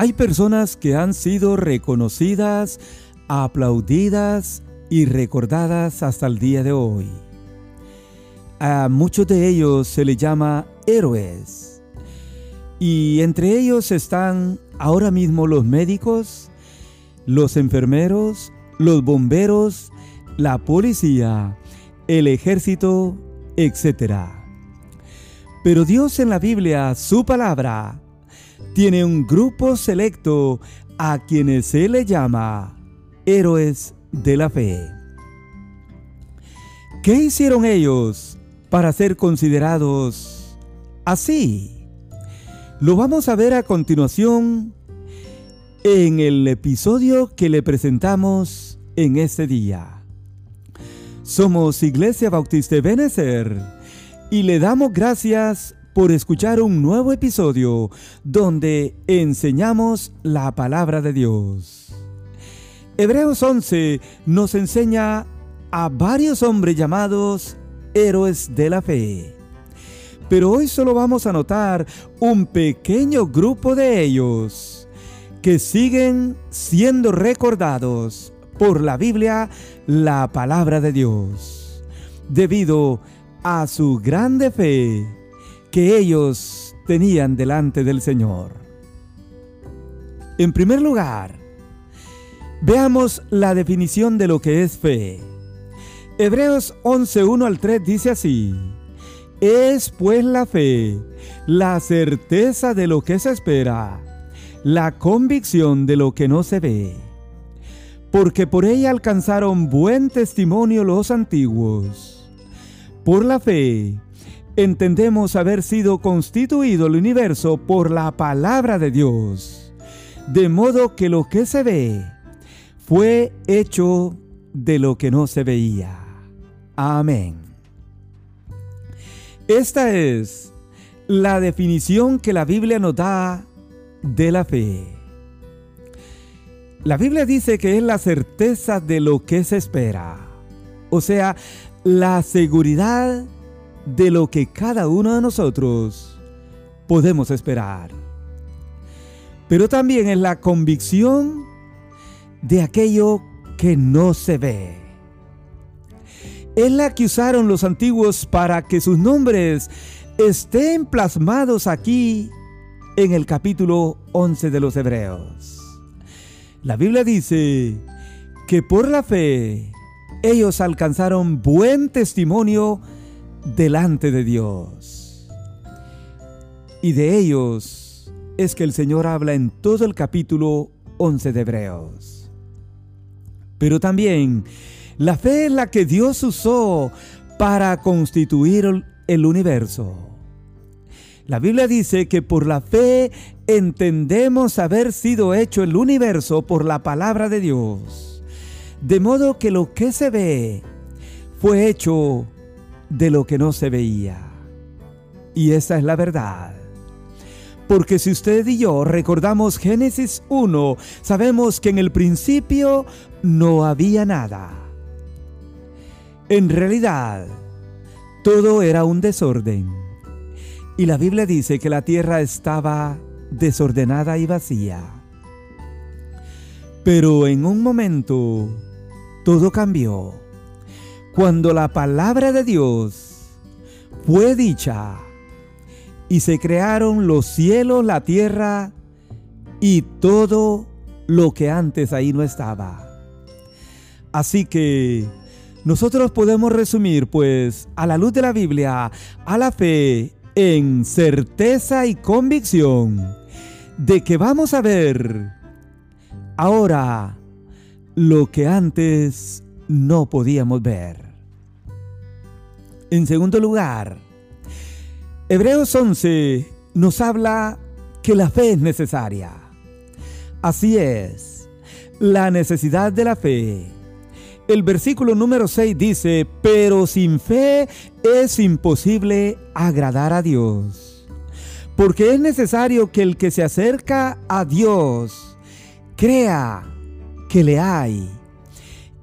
Hay personas que han sido reconocidas, aplaudidas y recordadas hasta el día de hoy. A muchos de ellos se les llama héroes. Y entre ellos están ahora mismo los médicos, los enfermeros, los bomberos, la policía, el ejército, etc. Pero Dios en la Biblia, su palabra, tiene un grupo selecto a quienes se le llama héroes de la fe. ¿Qué hicieron ellos para ser considerados así? Lo vamos a ver a continuación en el episodio que le presentamos en este día. Somos Iglesia Bautista Benecer y le damos gracias por escuchar un nuevo episodio donde enseñamos la palabra de Dios. Hebreos 11 nos enseña a varios hombres llamados héroes de la fe. Pero hoy solo vamos a notar un pequeño grupo de ellos que siguen siendo recordados por la Biblia, la palabra de Dios, debido a su grande fe que ellos tenían delante del Señor. En primer lugar, veamos la definición de lo que es fe. Hebreos 11.1 al 3 dice así, es pues la fe, la certeza de lo que se espera, la convicción de lo que no se ve, porque por ella alcanzaron buen testimonio los antiguos. Por la fe, entendemos haber sido constituido el universo por la palabra de Dios, de modo que lo que se ve fue hecho de lo que no se veía. Amén. Esta es la definición que la Biblia nos da de la fe. La Biblia dice que es la certeza de lo que se espera, o sea, la seguridad de lo que cada uno de nosotros podemos esperar. Pero también es la convicción de aquello que no se ve. Es la que usaron los antiguos para que sus nombres estén plasmados aquí en el capítulo 11 de los Hebreos. La Biblia dice que por la fe ellos alcanzaron buen testimonio delante de Dios. Y de ellos es que el Señor habla en todo el capítulo 11 de Hebreos. Pero también la fe es la que Dios usó para constituir el universo. La Biblia dice que por la fe entendemos haber sido hecho el universo por la palabra de Dios. De modo que lo que se ve fue hecho de lo que no se veía. Y esa es la verdad. Porque si usted y yo recordamos Génesis 1, sabemos que en el principio no había nada. En realidad, todo era un desorden. Y la Biblia dice que la tierra estaba desordenada y vacía. Pero en un momento, todo cambió cuando la palabra de Dios fue dicha y se crearon los cielos, la tierra y todo lo que antes ahí no estaba. Así que nosotros podemos resumir pues a la luz de la Biblia a la fe en certeza y convicción de que vamos a ver ahora lo que antes no podíamos ver. En segundo lugar, Hebreos 11 nos habla que la fe es necesaria. Así es, la necesidad de la fe. El versículo número 6 dice, pero sin fe es imposible agradar a Dios. Porque es necesario que el que se acerca a Dios crea que le hay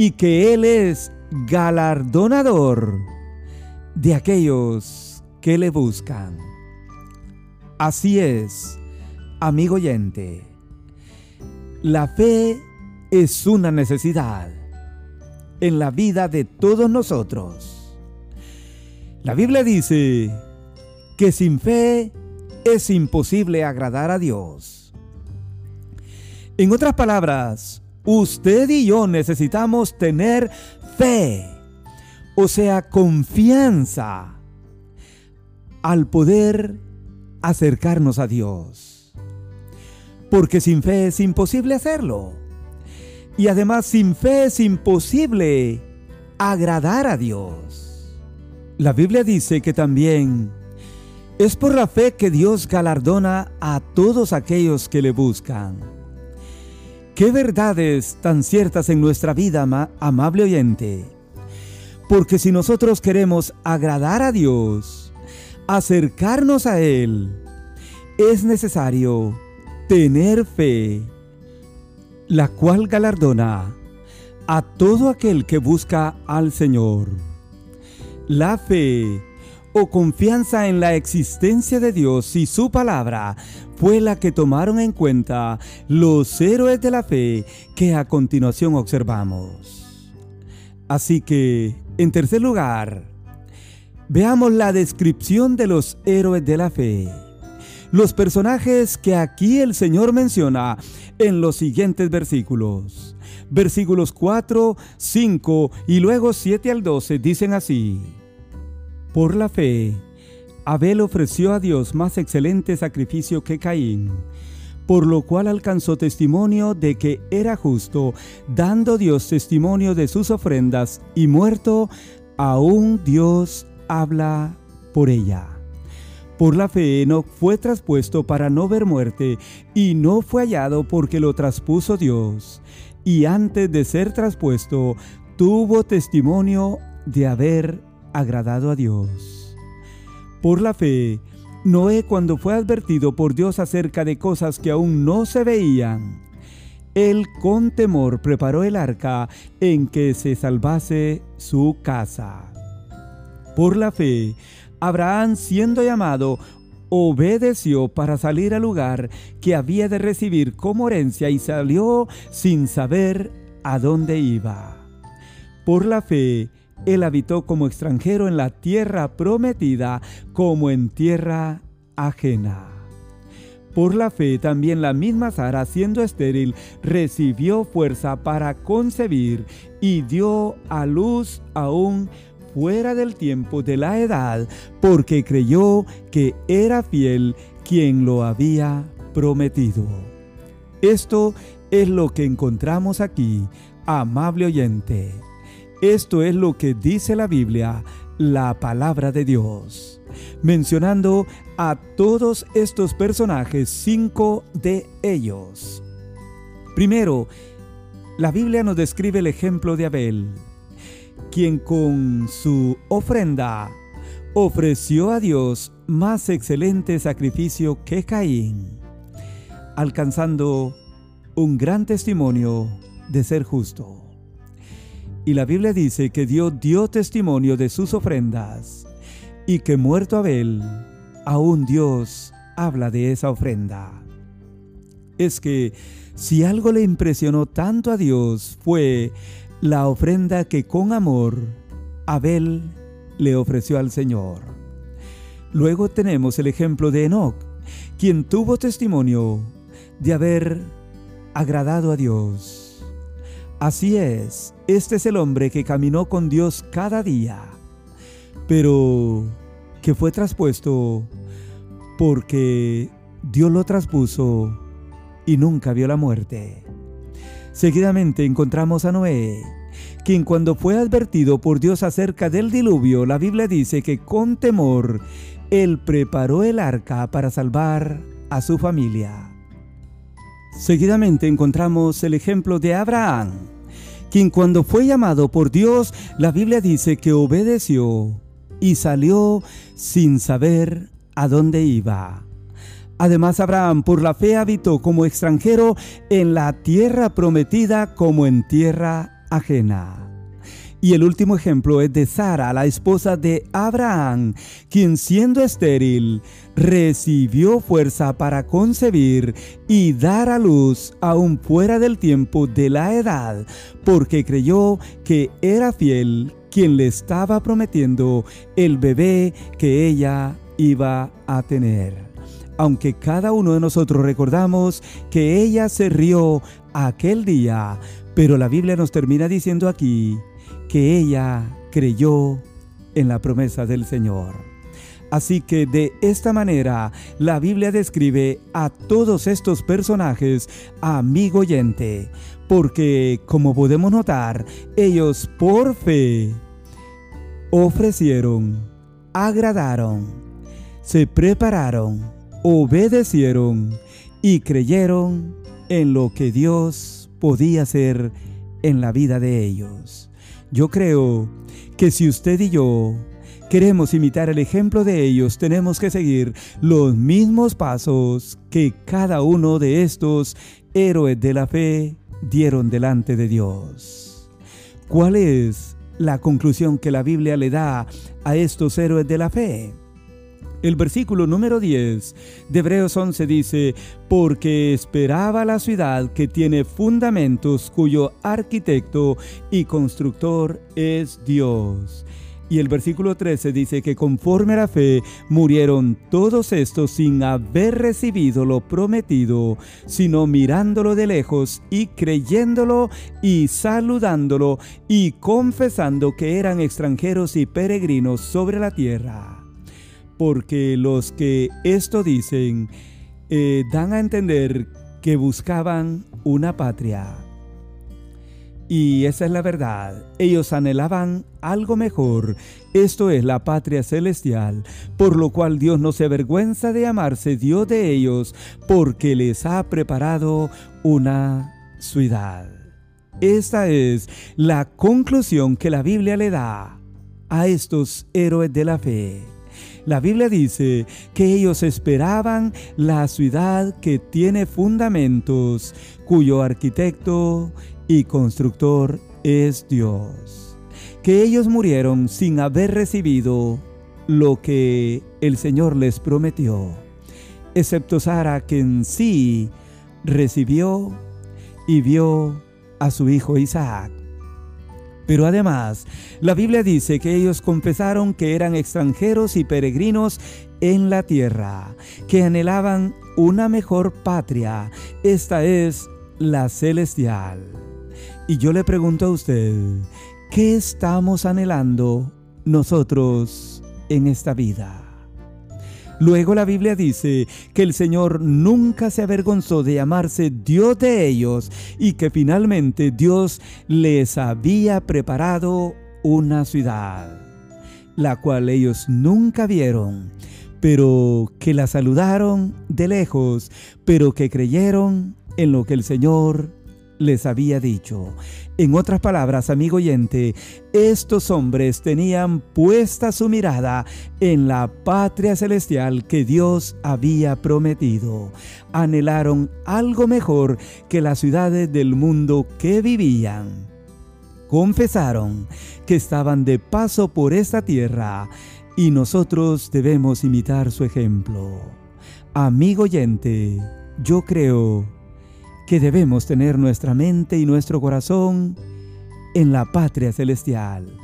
y que Él es galardonador de aquellos que le buscan. Así es, amigo oyente, La fe es una necesidad en la vida de todos nosotros. La Biblia dice que sin fe es imposible agradar a Dios. En otras palabras, usted y yo necesitamos tener fe, o sea, confianza al poder acercarnos a Dios. Porque sin fe es imposible hacerlo. Y además sin fe es imposible agradar a Dios. La Biblia dice que también es por la fe que Dios galardona a todos aquellos que le buscan. Qué verdades tan ciertas en nuestra vida, amable oyente. Porque si nosotros queremos agradar a Dios, acercarnos a Él, es necesario tener fe, la cual galardona a todo aquel que busca al Señor. La fe o confianza en la existencia de Dios y su palabra fue la que tomaron en cuenta los héroes de la fe que a continuación observamos. Así que, en tercer lugar, Veamos la descripción de los héroes de la fe. Los personajes que aquí el Señor menciona en los siguientes versículos. Versículos 4, 5 y luego 7 al 12 dicen así. Por la fe, Abel ofreció a Dios más excelente sacrificio que Caín, por lo cual alcanzó testimonio de que era justo, dando Dios testimonio de sus ofrendas, y muerto, aún Dios habla por ella. Por la fe no fue traspuesto para no ver muerte, y no fue hallado porque lo traspuso Dios. Y antes de ser traspuesto, tuvo testimonio de haber agradado a Dios. Por la fe, Noé cuando fue advertido por Dios acerca de cosas que aún no se veían, él con temor preparó el arca en que se salvase su casa. Por la fe, Abraham siendo llamado, obedeció para salir al lugar que había de recibir como herencia y salió sin saber a dónde iba. Por la fe, él habitó como extranjero en la tierra prometida como en tierra ajena. Por la fe también la misma Sara, siendo estéril, recibió fuerza para concebir y dio a luz aún fuera del tiempo de la edad, porque creyó que era fiel quien lo había prometido. Esto es lo que encontramos aquí, amable oyente. Esto es lo que dice la Biblia, la palabra de Dios, mencionando a todos estos personajes, cinco de ellos. Primero, la Biblia nos describe el ejemplo de Abel quien con su ofrenda ofreció a Dios más excelente sacrificio que Caín, alcanzando un gran testimonio de ser justo. Y la Biblia dice que Dios dio testimonio de sus ofrendas y que muerto Abel, aún Dios habla de esa ofrenda. Es que si algo le impresionó tanto a Dios fue la ofrenda que con amor Abel le ofreció al Señor. Luego tenemos el ejemplo de Enoch, quien tuvo testimonio de haber agradado a Dios. Así es, este es el hombre que caminó con Dios cada día, pero que fue traspuesto porque Dios lo traspuso y nunca vio la muerte. Seguidamente encontramos a Noé, quien cuando fue advertido por Dios acerca del diluvio, la Biblia dice que con temor él preparó el arca para salvar a su familia. Seguidamente encontramos el ejemplo de Abraham, quien cuando fue llamado por Dios, la Biblia dice que obedeció y salió sin saber a dónde iba. Además, Abraham por la fe habitó como extranjero en la tierra prometida como en tierra ajena. Y el último ejemplo es de Sara, la esposa de Abraham, quien siendo estéril, recibió fuerza para concebir y dar a luz aún fuera del tiempo de la edad, porque creyó que era fiel quien le estaba prometiendo el bebé que ella iba a tener. Aunque cada uno de nosotros recordamos que ella se rió aquel día, pero la Biblia nos termina diciendo aquí que ella creyó en la promesa del Señor. Así que de esta manera la Biblia describe a todos estos personajes, amigo oyente, porque como podemos notar, ellos por fe ofrecieron, agradaron, se prepararon, obedecieron y creyeron en lo que Dios podía hacer en la vida de ellos. Yo creo que si usted y yo queremos imitar el ejemplo de ellos, tenemos que seguir los mismos pasos que cada uno de estos héroes de la fe dieron delante de Dios. ¿Cuál es la conclusión que la Biblia le da a estos héroes de la fe? El versículo número 10 de Hebreos 11 dice, porque esperaba la ciudad que tiene fundamentos cuyo arquitecto y constructor es Dios. Y el versículo 13 dice que conforme a la fe murieron todos estos sin haber recibido lo prometido, sino mirándolo de lejos y creyéndolo y saludándolo y confesando que eran extranjeros y peregrinos sobre la tierra porque los que esto dicen eh, dan a entender que buscaban una patria. Y esa es la verdad. Ellos anhelaban algo mejor. Esto es la patria celestial, por lo cual Dios no se avergüenza de amarse Dios de ellos, porque les ha preparado una ciudad. Esta es la conclusión que la Biblia le da a estos héroes de la fe. La Biblia dice que ellos esperaban la ciudad que tiene fundamentos, cuyo arquitecto y constructor es Dios. Que ellos murieron sin haber recibido lo que el Señor les prometió, excepto Sara, que en sí recibió y vio a su hijo Isaac. Pero además, la Biblia dice que ellos confesaron que eran extranjeros y peregrinos en la tierra, que anhelaban una mejor patria, esta es la celestial. Y yo le pregunto a usted, ¿qué estamos anhelando nosotros en esta vida? Luego la Biblia dice que el Señor nunca se avergonzó de llamarse Dios de ellos y que finalmente Dios les había preparado una ciudad, la cual ellos nunca vieron, pero que la saludaron de lejos, pero que creyeron en lo que el Señor les había dicho. En otras palabras, amigo oyente, estos hombres tenían puesta su mirada en la patria celestial que Dios había prometido. Anhelaron algo mejor que las ciudades del mundo que vivían. Confesaron que estaban de paso por esta tierra y nosotros debemos imitar su ejemplo. Amigo oyente, yo creo que debemos tener nuestra mente y nuestro corazón en la patria celestial,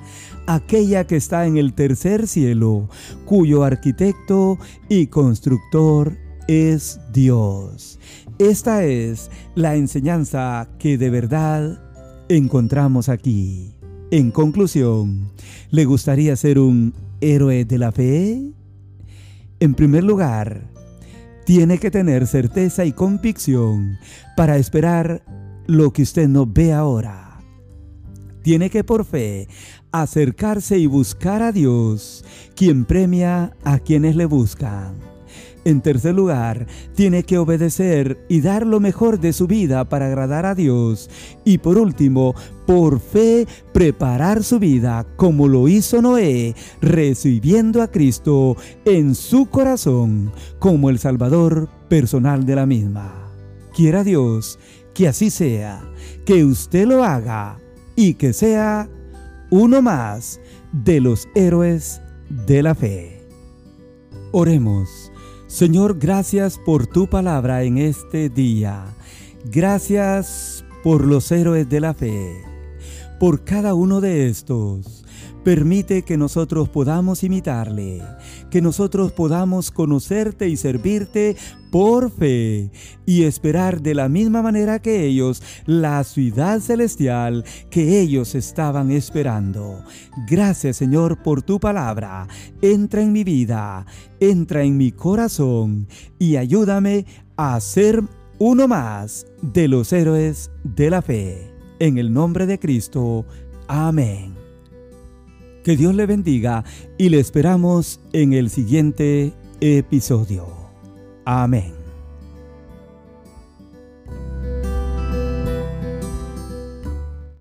aquella que está en el tercer cielo, cuyo arquitecto y constructor es Dios. Esta es la enseñanza que de verdad encontramos aquí. En conclusión, ¿le gustaría ser un héroe de la fe? En primer lugar, tiene que tener certeza y convicción para esperar lo que usted no ve ahora. Tiene que por fe acercarse y buscar a Dios, quien premia a quienes le buscan. En tercer lugar, tiene que obedecer y dar lo mejor de su vida para agradar a Dios. Y por último, por fe, preparar su vida como lo hizo Noé, recibiendo a Cristo en su corazón como el Salvador personal de la misma. Quiera Dios que así sea, que usted lo haga y que sea uno más de los héroes de la fe. Oremos. Señor, gracias por tu palabra en este día. Gracias por los héroes de la fe, por cada uno de estos Permite que nosotros podamos imitarle, que nosotros podamos conocerte y servirte por fe y esperar de la misma manera que ellos la ciudad celestial que ellos estaban esperando. Gracias Señor por tu palabra. Entra en mi vida, entra en mi corazón y ayúdame a ser uno más de los héroes de la fe. En el nombre de Cristo. Amén. Que Dios le bendiga y le esperamos en el siguiente episodio. Amén.